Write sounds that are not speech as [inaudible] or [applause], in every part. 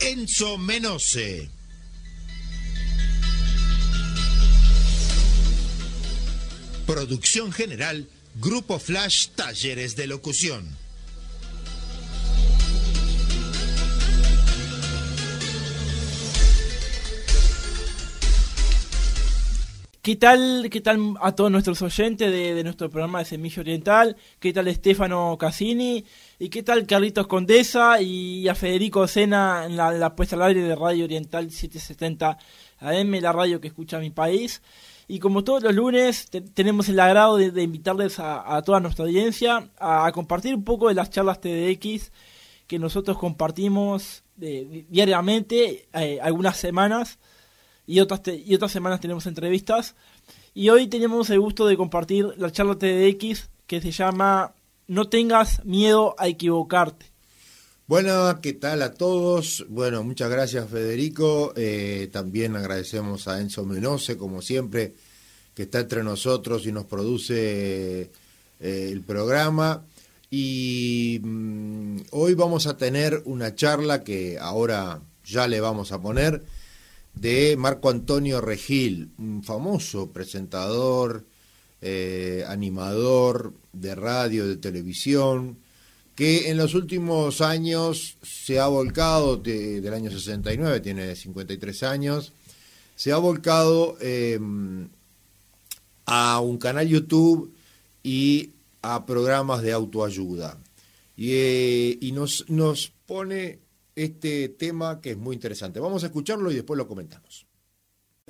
Enzo Menose. Producción general Grupo Flash Talleres de Locución. ¿Qué tal, ¿Qué tal a todos nuestros oyentes de, nuestro programa de Semilla Oriental? ¿Qué tal Estefano Cassini? ¿Y qué tal Carlitos Condesa y a Federico Sena en la, puesta al aire de Radio Oriental 770 AM, la radio que escucha mi país? Y como todos los lunes, tenemos el agrado de, invitarles a, toda nuestra audiencia a, compartir un poco de las charlas TDX que nosotros compartimos diariamente, eh, algunas semanas y otras, y otras semanas tenemos entrevistas. Y hoy tenemos el gusto de compartir la charla TDX que se llama No tengas miedo a equivocarte. Bueno, ¿qué tal a todos? Bueno, muchas gracias Federico. Eh, también agradecemos a Enzo Menose, como siempre, que está entre nosotros y nos produce eh, el programa. Y mm, hoy vamos a tener una charla que ahora ya le vamos a poner de Marco Antonio Regil, un famoso presentador, eh, animador de radio, de televisión, que en los últimos años se ha volcado, del año 69, tiene 53 años, se ha volcado em, a un canal YouTube y a programas de autoayuda. Y, eh, y nos, nos pone este tema que es muy interesante. Vamos a escucharlo y después lo comentamos.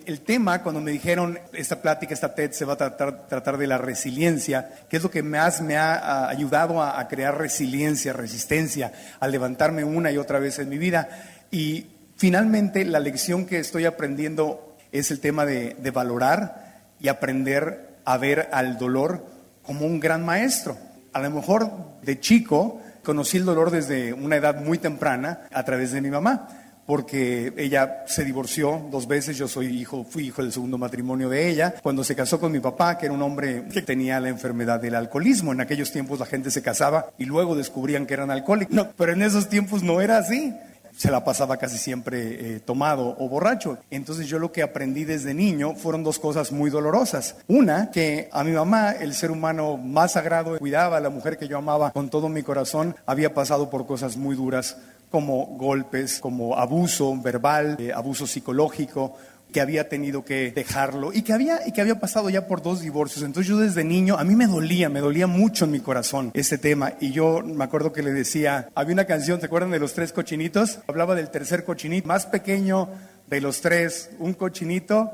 El tema, cuando me dijeron, esta plática, esta TED se va a tratar, de la resiliencia, que es lo que más me ha ayudado a, crear resiliencia, resistencia, a levantarme una y otra vez en mi vida. Y finalmente la lección que estoy aprendiendo es el tema de, de valorar y aprender a ver al dolor como un gran maestro. A lo mejor de chico Conocí el dolor desde una edad muy temprana a través de mi mamá, porque ella se divorció dos veces, yo soy hijo, fui hijo del segundo matrimonio de ella, cuando se casó con mi papá, que era un hombre que tenía la enfermedad del alcoholismo, en aquellos tiempos la gente se casaba y luego descubrían que eran alcohólicos, no, pero en esos tiempos no era así se la pasaba casi siempre eh, tomado o borracho. Entonces yo lo que aprendí desde niño fueron dos cosas muy dolorosas. Una, que a mi mamá, el ser humano más sagrado, cuidaba a la mujer que yo amaba con todo mi corazón, había pasado por cosas muy duras como golpes, como abuso verbal, eh, abuso psicológico, que había tenido que dejarlo y que había, y que había pasado ya por dos divorcios. Entonces yo desde niño, a mí me dolía, me dolía mucho en mi corazón ese tema. Y yo me acuerdo que le decía, había una canción, ¿se acuerdan de los tres cochinitos? Hablaba del tercer cochinito, más pequeño de los tres, un cochinito,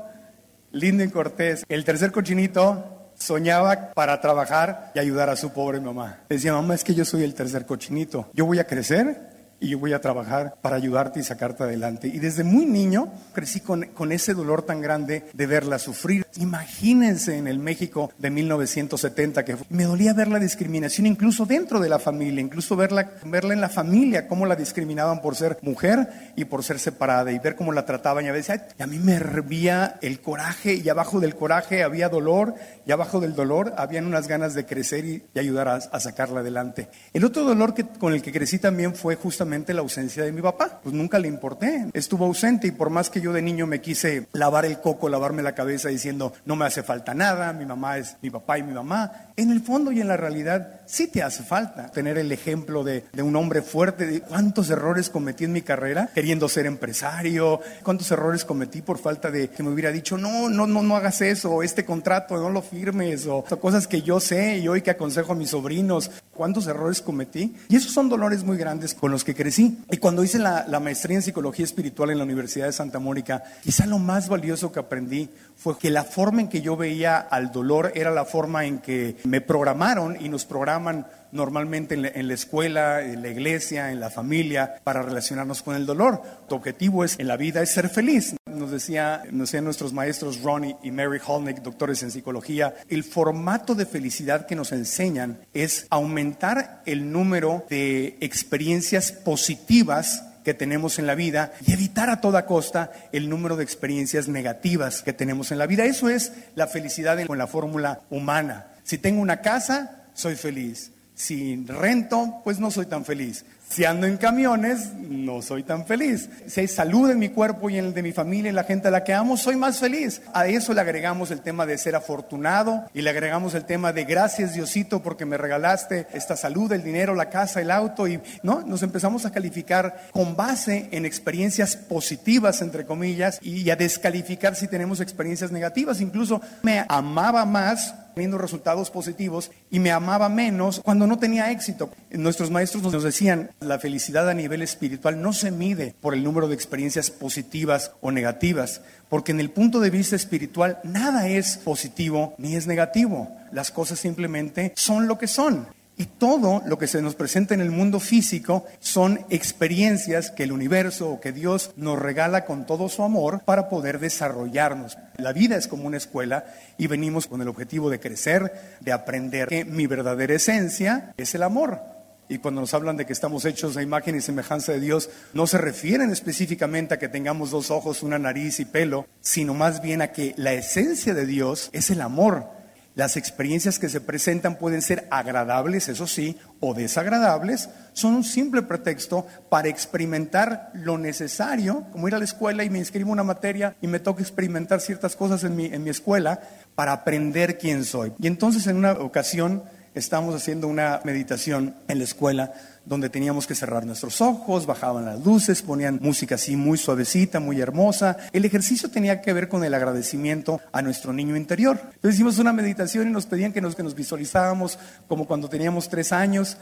lindo y cortés. El tercer cochinito soñaba para trabajar y ayudar a su pobre mamá. Decía, mamá, es que yo soy el tercer cochinito. Yo voy a crecer y yo voy a trabajar para ayudarte y sacarte adelante. Y desde muy niño crecí con, con, ese dolor tan grande de verla sufrir. Imagínense en el México de 1970 que me dolía ver la discriminación incluso dentro de la familia, incluso verla, verla en la familia, cómo la discriminaban por ser mujer y por ser separada y ver cómo la trataban y a veces a mí me hervía el coraje y abajo del coraje había dolor y abajo del dolor habían unas ganas de crecer y, ayudar a, a, sacarla adelante. El otro dolor que, con el que crecí también fue justamente la ausencia de mi papá. Pues nunca le importé. Estuvo ausente y por más que yo de niño me quise lavar el coco, lavarme la cabeza diciendo no me hace falta nada, mi mamá es mi papá y mi mamá, en el fondo y en la realidad sí te hace falta tener el ejemplo de, un hombre fuerte, de cuántos errores cometí en mi carrera queriendo ser empresario, cuántos errores cometí por falta de que me hubiera dicho no, no, no, no hagas eso, este contrato no lo firmes, o, o cosas que yo sé y hoy que aconsejo a mis sobrinos, cuántos errores cometí. Y esos son dolores muy grandes con los que crecí. Y cuando hice la, la, maestría en psicología espiritual en la Universidad de Santa Mónica, quizá lo más valioso que aprendí fue que la forma en que yo veía al dolor era la forma en que me programaron y nos programan normalmente en la, escuela, en la iglesia, en la familia, para relacionarnos con el dolor. Tu objetivo es en la vida es ser feliz. Nos decía, nos decían nuestros maestros Ronnie y Mary Holnick, doctores en psicología, el formato de felicidad que nos enseñan es aumentar el número de experiencias positivas que tenemos en la vida y evitar a toda costa el número de experiencias negativas que tenemos en la vida. Eso es la felicidad con la fórmula humana. Si tengo una casa, soy feliz. Si rento, pues no soy tan feliz. Si ando en camiones, no soy tan feliz. Si hay salud en mi cuerpo y en el de mi familia y la gente a la que amo, soy más feliz. A eso le agregamos el tema de ser afortunado y le agregamos el tema de gracias Diosito porque me regalaste esta salud, el dinero, la casa, el auto y no, nos empezamos a calificar con base en experiencias positivas entre comillas y a descalificar si tenemos experiencias negativas. Incluso me amaba más teniendo resultados positivos y me amaba menos cuando no tenía éxito. Nuestros maestros nos decían, la felicidad a nivel espiritual no se mide por el número de experiencias positivas o negativas, porque en el punto de vista espiritual nada es positivo ni es negativo. Las cosas simplemente son lo que son. Y todo lo que se nos presenta en el mundo físico son experiencias que el universo o que Dios nos regala con todo su amor para poder desarrollarnos. La vida es como una escuela y venimos con el objetivo de crecer, de aprender que mi verdadera esencia es el amor. Y cuando nos hablan de que estamos hechos a imagen y semejanza de Dios, no se refieren específicamente a que tengamos dos ojos, una nariz y pelo, sino más bien a que la esencia de Dios es el amor. Las experiencias que se presentan pueden ser agradables, eso sí, o desagradables, son un simple pretexto para experimentar lo necesario, como ir a la escuela y me inscribo una materia y me toca experimentar ciertas cosas en mi, en mi escuela para aprender quién soy. Y entonces en una ocasión estábamos haciendo una meditación en la escuela donde teníamos que cerrar nuestros ojos, bajaban las luces, ponían música así muy suavecita, muy hermosa. El ejercicio tenía que ver con el agradecimiento a nuestro niño interior. Entonces hicimos una meditación y nos pedían que nos, que nos visualizábamos como cuando teníamos tres años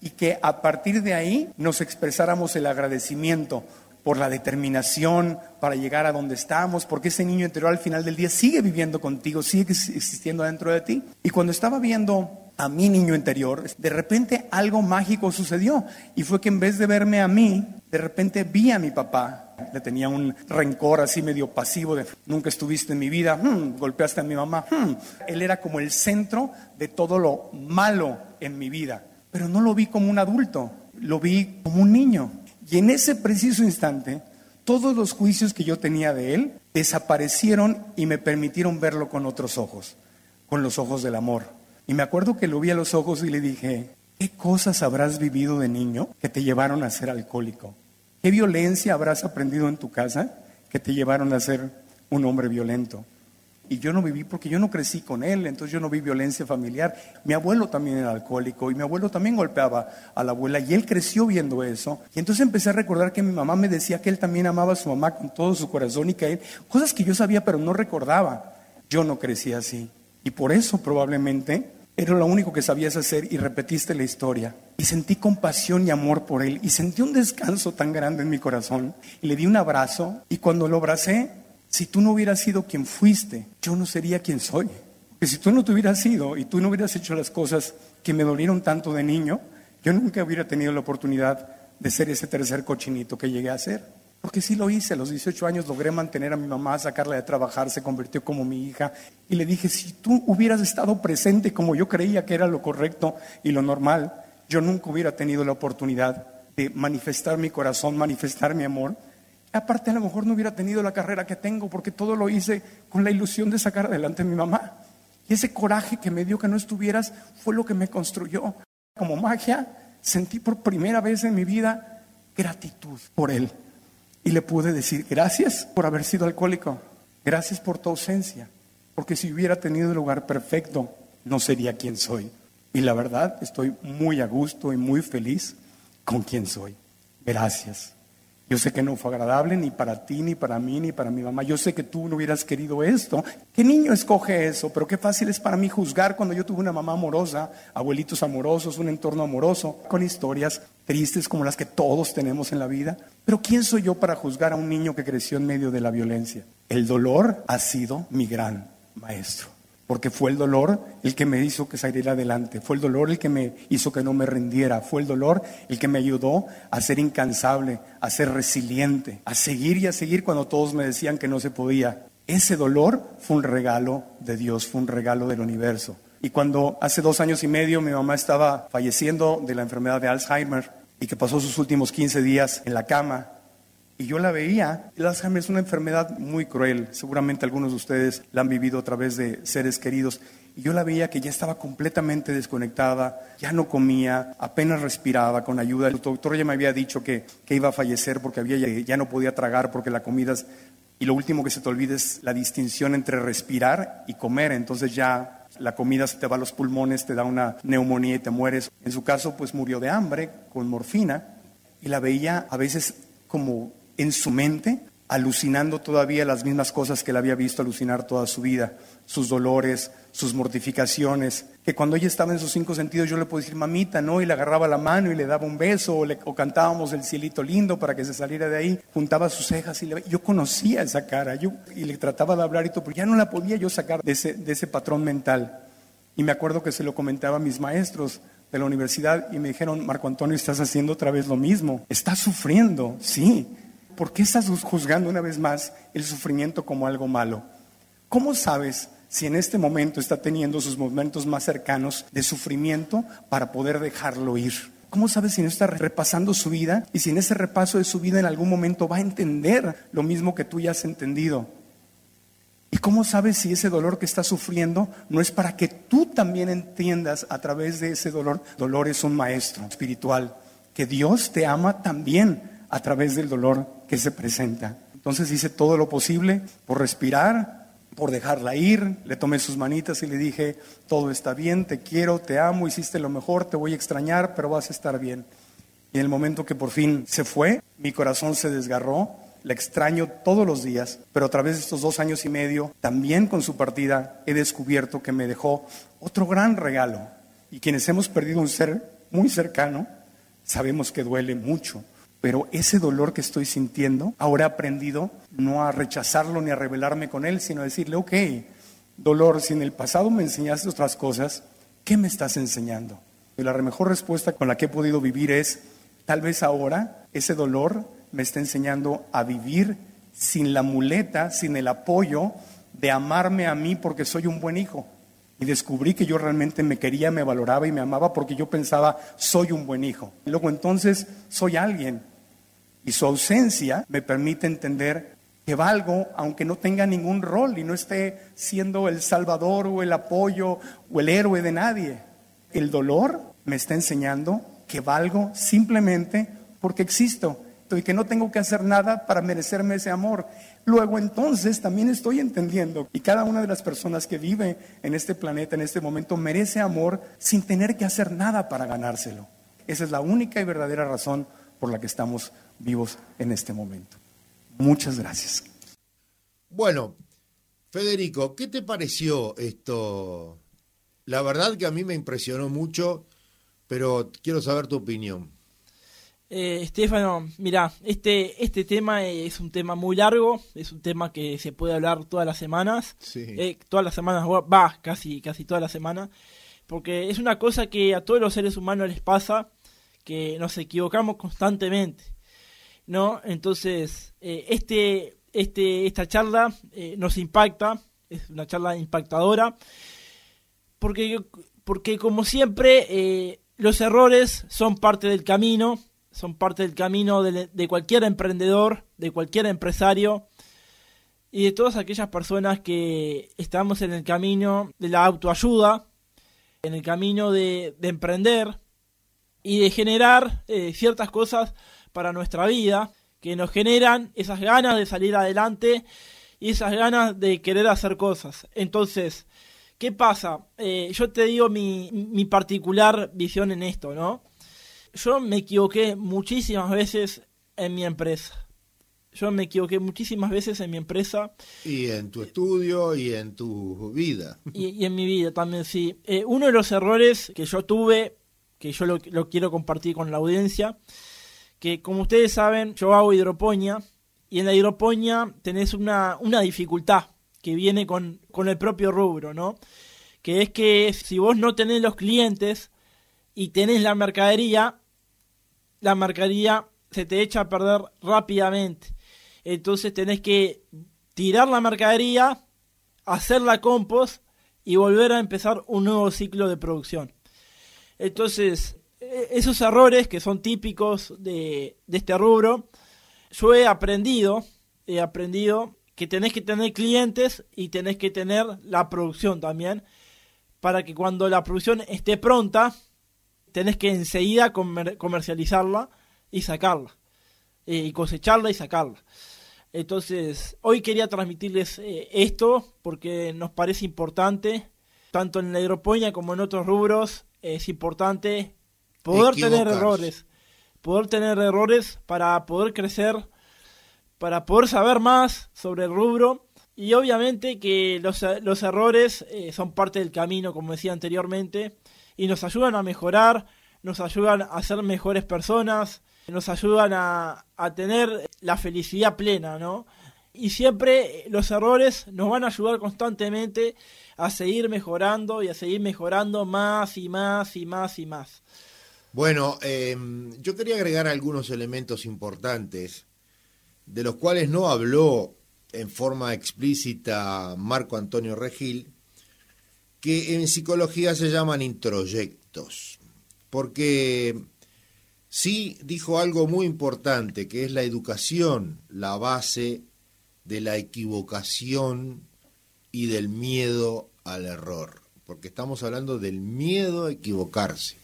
y que a partir de ahí nos expresáramos el agradecimiento por la determinación para llegar a donde estamos, porque ese niño interior al final del día sigue viviendo contigo, sigue existiendo dentro de ti. Y cuando estaba viendo a mi niño interior, de repente algo mágico sucedió y fue que en vez de verme a mí, de repente vi a mi papá. Le tenía un rencor así medio pasivo de nunca estuviste en mi vida, hmm, golpeaste a mi mamá. Hmm". Él era como el centro de todo lo malo en mi vida, pero no lo vi como un adulto, lo vi como un niño. Y en ese preciso instante, todos los juicios que yo tenía de él desaparecieron y me permitieron verlo con otros ojos, con los ojos del amor y me acuerdo que lo vi a los ojos y le dije, ¿qué cosas habrás vivido de niño que te llevaron a ser alcohólico? ¿Qué violencia habrás aprendido en tu casa que te llevaron a ser un hombre violento? Y yo no viví porque yo no crecí con él, entonces yo no vi violencia familiar. Mi abuelo también era alcohólico y mi abuelo también golpeaba a la abuela y él creció viendo eso. Y entonces empecé a recordar que mi mamá me decía que él también amaba a su mamá con todo su corazón y que él, cosas que yo sabía pero no recordaba. Yo no crecí así. Y por eso probablemente era lo único que sabías hacer y repetiste la historia. Y sentí compasión y amor por él. Y sentí un descanso tan grande en mi corazón. Le di un abrazo. Y cuando lo abracé, si tú no hubieras sido quien fuiste, yo no sería quien soy. Que si tú no te hubieras sido y tú no hubieras hecho las cosas que me dolieron tanto de niño, yo nunca hubiera tenido la oportunidad de ser ese tercer cochinito que llegué a ser. Porque sí lo hice, a los 18 años logré mantener a mi mamá, sacarla de trabajar, se convirtió como mi hija. Y le dije, si tú hubieras estado presente como yo creía que era lo correcto y lo normal, yo nunca hubiera tenido la oportunidad de manifestar mi corazón, manifestar mi amor. Aparte, a lo mejor no hubiera tenido la carrera que tengo, porque todo lo hice con la ilusión de sacar adelante a mi mamá. Y ese coraje que me dio que no estuvieras fue lo que me construyó. Como magia, sentí por primera vez en mi vida gratitud por él. Y le pude decir, gracias por haber sido alcohólico, gracias por tu ausencia, porque si hubiera tenido el lugar perfecto, no sería quien soy. Y la verdad, estoy muy a gusto y muy feliz con quien soy. Gracias. Yo sé que no fue agradable ni para ti, ni para mí, ni para mi mamá. Yo sé que tú no hubieras querido esto. ¿Qué niño escoge eso? Pero qué fácil es para mí juzgar cuando yo tuve una mamá amorosa, abuelitos amorosos, un entorno amoroso, con historias tristes como las que todos tenemos en la vida. Pero ¿quién soy yo para juzgar a un niño que creció en medio de la violencia? El dolor ha sido mi gran maestro porque fue el dolor el que me hizo que saliera adelante, fue el dolor el que me hizo que no me rindiera, fue el dolor el que me ayudó a ser incansable, a ser resiliente, a seguir y a seguir cuando todos me decían que no se podía. Ese dolor fue un regalo de Dios, fue un regalo del universo. Y cuando hace dos años y medio mi mamá estaba falleciendo de la enfermedad de Alzheimer y que pasó sus últimos 15 días en la cama, y yo la veía. El Alzheimer es una enfermedad muy cruel. Seguramente algunos de ustedes la han vivido a través de seres queridos. Y yo la veía que ya estaba completamente desconectada, ya no comía, apenas respiraba con ayuda. El doctor ya me había dicho que, que iba a fallecer porque había, ya no podía tragar porque la comida es... Y lo último que se te olvida es la distinción entre respirar y comer. Entonces ya la comida se te va a los pulmones, te da una neumonía y te mueres. En su caso, pues murió de hambre con morfina y la veía a veces como en su mente, alucinando todavía las mismas cosas que él había visto alucinar toda su vida, sus dolores, sus mortificaciones, que cuando ella estaba en sus cinco sentidos yo le podía decir mamita, ¿no? Y le agarraba la mano y le daba un beso, o, le, cantábamos el cielito lindo para que se saliera de ahí, juntaba sus cejas y yo conocía esa cara, y le trataba de hablar y todo, pero ya no la podía yo sacar de ese, de ese patrón mental. Y me acuerdo que se lo comentaba a mis maestros, de la universidad y me dijeron, Marco Antonio, estás haciendo otra vez lo mismo, estás sufriendo, sí, ¿por qué estás juzgando una vez más el sufrimiento como algo malo? ¿Cómo sabes si en este momento está teniendo sus momentos más cercanos de sufrimiento para poder dejarlo ir? ¿Cómo sabes si no está repasando su vida y si en ese repaso de su vida en algún momento va a entender lo mismo que tú ya has entendido? ¿Y cómo sabes si ese dolor que está sufriendo no es para que tú también entiendas a través de ese dolor? Dolor es un maestro espiritual, que Dios te ama también a través del dolor que se presenta. Entonces hice todo lo posible por respirar, por dejarla ir, le tomé sus manitas y le dije, todo está bien, te quiero, te amo, hiciste lo mejor, te voy a extrañar, pero vas a estar bien. Y en el momento que por fin se fue, mi corazón se desgarró, la extraño todos los días, pero a través de estos dos años y medio, también con su partida, he descubierto que me dejó otro gran regalo. Y quienes hemos perdido un ser muy cercano, sabemos que duele mucho, pero ese dolor que estoy sintiendo, ahora he aprendido no a rechazarlo ni a rebelarme con él, sino a decirle, ok, dolor, si en el pasado me enseñaste otras cosas, ¿qué me estás enseñando? Y la mejor respuesta con la que he podido vivir es, tal vez ahora ese dolor me está enseñando a vivir sin la muleta, sin el apoyo de amarme a mí porque soy un buen hijo. Y descubrí que yo realmente me quería, me valoraba y me amaba porque yo pensaba, soy un buen hijo. Y luego entonces soy alguien y su ausencia me permite entender que valgo aunque no tenga ningún rol y no esté siendo el salvador o el apoyo o el héroe de nadie. El dolor me está enseñando que valgo simplemente porque existo y que no tengo que hacer nada para merecerme ese amor. Luego entonces también estoy entendiendo y cada una de las personas que vive en este planeta en este momento merece amor sin tener que hacer nada para ganárselo. Esa es la única y verdadera razón por la que estamos vivos en este momento. Muchas gracias. Bueno, Federico, ¿qué te pareció esto? La verdad que a mí me impresionó mucho, pero quiero saber tu opinión. Eh, Estefano, mira, este, este tema es un tema muy largo, es un tema que se puede hablar todas las semanas, eh, todas las semanas, va, casi, casi todas las semanas, porque es una cosa que a todos los seres humanos les pasa, que nos equivocamos constantemente. ¿No? Entonces, eh, este, este, esta charla eh, nos impacta, es una charla impactadora, porque, porque como siempre, eh, los errores son parte del camino, son parte del camino de, de, cualquier emprendedor, de cualquier empresario y de todas aquellas personas que estamos en el camino de la autoayuda, en el camino de, de emprender y de generar ciertas cosas para nuestra vida, que nos generan esas ganas de salir adelante y esas ganas de querer hacer cosas. Entonces, ¿qué pasa? Eh, yo te digo mi, mi particular visión en esto, ¿no? Yo me equivoqué muchísimas veces en mi empresa. Yo me equivoqué muchísimas veces en mi empresa. Y en tu estudio y en tu vida. Y, en mi vida también, sí. Eh, uno de los errores que yo tuve, que yo lo, lo, quiero compartir con la audiencia, que como ustedes saben, yo hago hidroponía y en la hidroponía tenés una, una dificultad que viene con, con el propio rubro, ¿no? Que es que si vos no tenés los clientes y tenés la mercadería, la mercadería se te echa a perder rápidamente entonces tenés que tirar la mercadería, hacer la compost y volver a empezar un nuevo ciclo de producción. Entonces, esos errores que son típicos de, este rubro, yo he aprendido, he aprendido que tenés que tener clientes y tenés que tener la producción también, para que cuando la producción esté pronta, tenés que enseguida comercializarla y sacarla, eh, y cosecharla y sacarla. Entonces, hoy quería transmitirles eh, esto porque nos parece importante, tanto en la hidroponía como en otros rubros, es importante poder tener errores, poder tener errores para poder crecer, para poder saber más sobre el rubro y obviamente que los, los errores eh, son parte del camino, como decía anteriormente, y nos ayudan a mejorar, nos ayudan a ser mejores personas, nos ayudan a, a tener la felicidad plena, ¿no? Y siempre los errores nos van a ayudar constantemente a seguir mejorando y a seguir mejorando más y más y más y más. Bueno, em, yo quería agregar algunos elementos importantes de los cuales no habló en forma explícita Marco Antonio Regil, que en psicología se llaman introyectos, porque sí dijo algo muy importante, que es la educación, la base de la equivocación y del miedo al error, porque estamos hablando del miedo a equivocarse.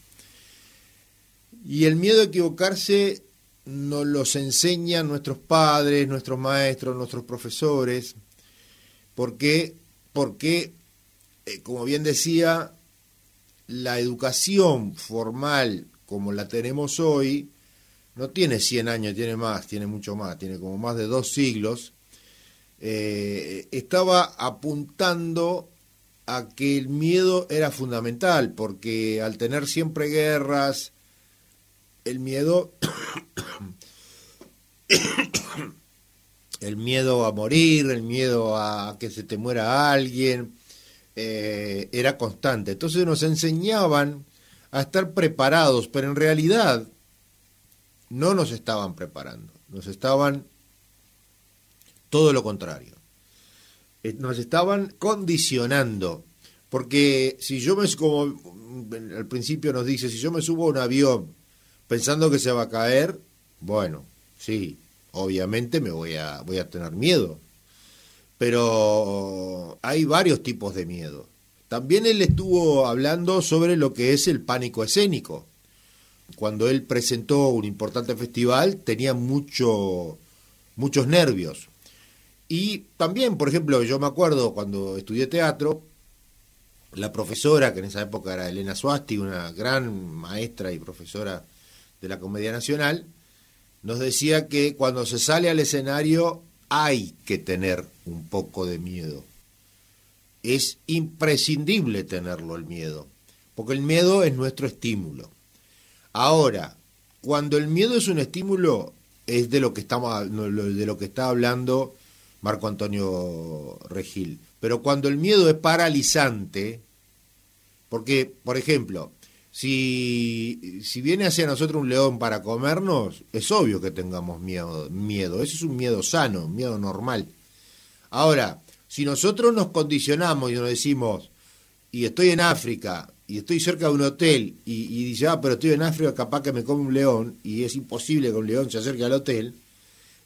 Y el miedo a equivocarse nos los enseñan nuestros padres, nuestros maestros, nuestros profesores, porque, porque eh, como bien decía, la educación formal como la tenemos hoy, no tiene 100 años, tiene más, tiene mucho más, tiene como más de dos siglos, eh, estaba apuntando a que el miedo era fundamental, porque al tener siempre guerras, el miedo, [coughs] el miedo a morir, el miedo a que se te muera alguien, eh, era constante. Entonces nos enseñaban a estar preparados, pero en realidad no nos estaban preparando, nos estaban todo lo contrario. Eh, nos estaban condicionando, porque si yo me, como al principio nos dice, si yo me subo a un avión pensando que se va a caer, bueno, sí, obviamente me voy a, voy a tener miedo, pero hay varios tipos de miedo. También él estuvo hablando sobre lo que es el pánico escénico. Cuando él presentó un importante festival tenía mucho, muchos nervios. Y también, por ejemplo, yo me acuerdo cuando estudié teatro, la profesora, que en esa época era Elena Suasti, una gran maestra y profesora de la Comedia Nacional, nos decía que cuando se sale al escenario hay que tener un poco de miedo es imprescindible tenerlo el miedo, porque el miedo es nuestro estímulo. Ahora, cuando el miedo es un estímulo, es de lo que estamos de lo que está hablando Marco Antonio Regil. Pero cuando el miedo es paralizante, porque, por ejemplo, si, si viene hacia nosotros un león para comernos, es obvio que tengamos miedo, miedo. Eso es un miedo sano, un miedo normal. Ahora, si nosotros nos condicionamos y nos decimos, y estoy en África, y estoy cerca de un hotel, y, dice, ah, pero estoy en África, capaz que me come un león, y es imposible que un león se acerque al hotel,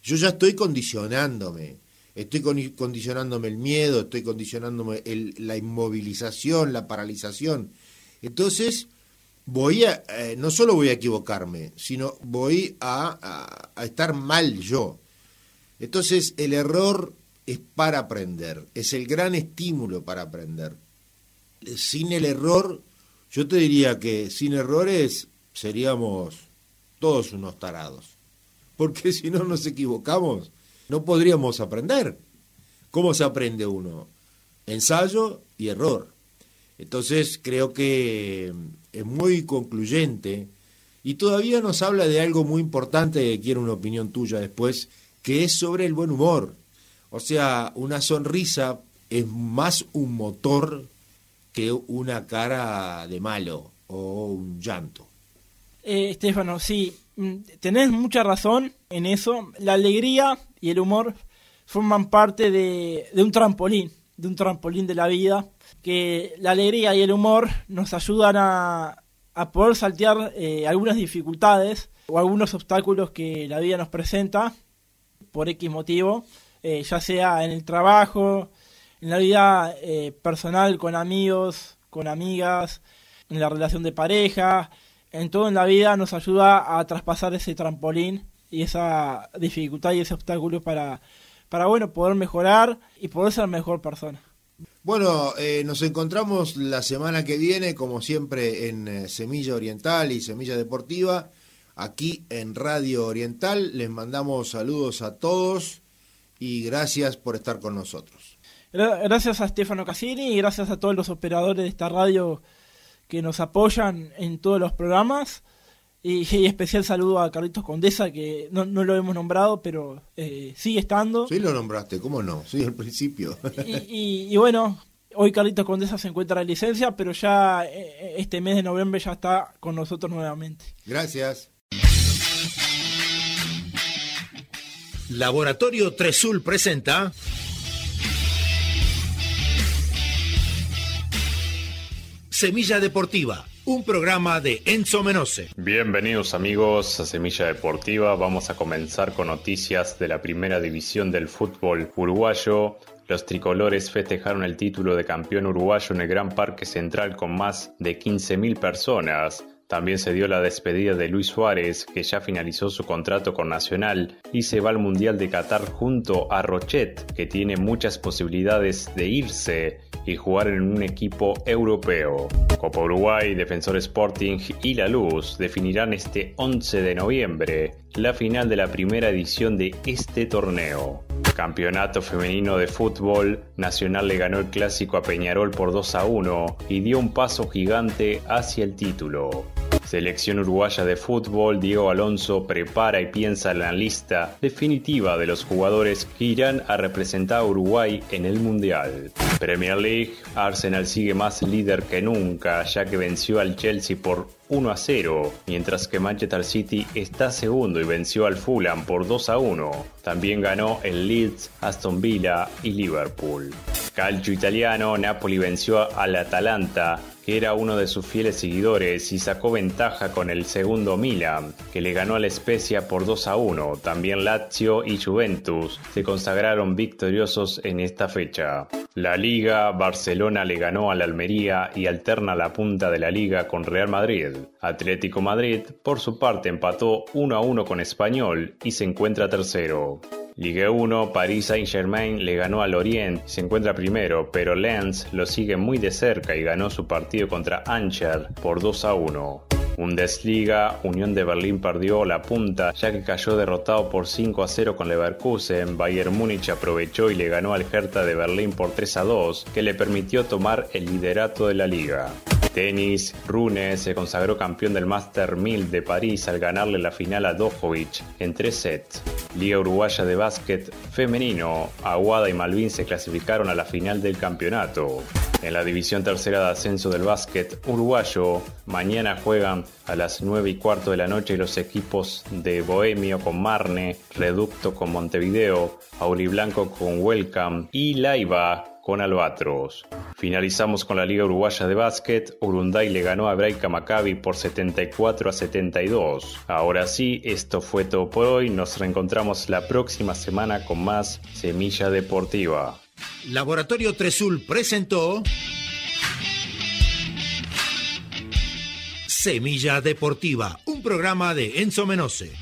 yo ya estoy condicionándome. Estoy condicionándome el miedo, estoy condicionándome la inmovilización, la paralización. Entonces, voy a, eh, no solo voy a equivocarme, sino voy a, a estar mal yo. Entonces, el error es para aprender, es el gran estímulo para aprender. Sin el error, yo te diría que sin errores seríamos todos unos tarados. porque [laughs] si no nos equivocamos, no podríamos aprender. ¿Cómo se aprende uno? Ensayo y error. Entonces creo que es muy concluyente y todavía nos habla de algo muy importante que quiero una opinión tuya después, que es sobre el buen humor. O sea, una sonrisa es más un motor que una cara de malo o un llanto. Eh, Estefano, sí, mm, tenés mucha razón en eso. La alegría y el humor forman parte de, de, un trampolín, de un trampolín de la vida, que la alegría y el humor nos ayudan a, poder saltear eh, algunas dificultades o algunos obstáculos que la vida nos presenta por X motivo, eh, ya sea en el trabajo, en la vida eh, personal con amigos, con amigas, en la relación de pareja, en todo en la vida nos ayuda a traspasar ese trampolín y esa dificultad y ese obstáculo para, para bueno, poder mejorar y poder ser mejor persona. Bueno, eh, nos encontramos la semana que viene, como siempre, en eh, Semilla Oriental y Semilla Deportiva, aquí en Radio Oriental. Les mandamos saludos a todos y gracias por estar con nosotros. Gracias a Stefano Cassini y gracias a todos los operadores de esta radio que nos apoyan en todos los programas. [laughs] Y, especial saludo a Carlitos Condesa, que no, lo hemos nombrado, pero eh, sigue estando. Sí, lo nombraste, ¿cómo no? Sí, al principio. y, bueno, hoy Carlitos Condesa se encuentra en licencia, pero ya eh, este mes de noviembre ya está con nosotros nuevamente. Gracias. Laboratorio Tresul presenta. Semilla Deportiva un programa de Enzo Menose. Bienvenidos amigos a Semilla Deportiva. Vamos a comenzar con noticias de la primera división del fútbol uruguayo. Los tricolores festejaron el título de campeón uruguayo en el Gran Parque Central con más de 15.000 personas. También se dio la despedida de Luis Suárez, que ya finalizó su contrato con Nacional y se va al Mundial de Qatar junto a Rochet, que tiene muchas posibilidades de irse y jugar en un equipo europeo. Copa Uruguay, Defensor Sporting y La Luz definirán este 11 de noviembre la final de la primera edición de este torneo. Campeonato femenino de fútbol, Nacional le ganó el clásico a Peñarol por 2 a 1 y dio un paso gigante hacia el título. Selección uruguaya de fútbol, Diego Alonso prepara y piensa en la lista definitiva de los jugadores que irán a representar a Uruguay en el Mundial. Premier League, Arsenal sigue más líder que nunca, ya que venció al Chelsea por 1 a 0, mientras que Manchester City está segundo y venció al Fulham por 2 a 1. También ganó el Leeds, Aston Villa y Liverpool. Calcio italiano, Napoli venció al Atalanta que era uno de sus fieles seguidores y sacó ventaja con el segundo Milan, que le ganó a la Spezia por 2 a 1. También Lazio y Juventus se consagraron victoriosos en esta fecha. La Liga, Barcelona le ganó a la Almería y alterna la punta de la liga con Real Madrid. Atlético Madrid, por su parte, empató 1 a 1 con Español y se encuentra tercero. Ligue 1, Paris Saint-Germain le ganó al Orient, se encuentra primero, pero Lens lo sigue muy de cerca y ganó su partido contra Ancher por 2 a 1. Bundesliga, Unión de Berlín perdió la punta ya que cayó derrotado por 5 a 0 con Leverkusen. Bayern Múnich aprovechó y le ganó al Hertha de Berlín por 3 a 2, que le permitió tomar el liderato de la liga. Tenis, Rune se consagró campeón del Master 1000 de París al ganarle la final a Djokovic en 3 sets. Liga Uruguaya de Básquet Femenino, Aguada y Malvin se clasificaron a la final del campeonato. En la división tercera de ascenso del básquet uruguayo, mañana juegan a las 9 y cuarto de la noche los equipos de Bohemio con Marne, Reducto con Montevideo, Auriblanco con Welcome y Laiva con Albatros. Finalizamos con la Liga Uruguaya de Básquet. Urunday le ganó a Braica Maccabi por 74 a 72. Ahora sí, esto fue todo por hoy. Nos reencontramos la próxima semana con más Semilla Deportiva. Laboratorio Tresul presentó Semilla Deportiva, un programa de Enzo Menose.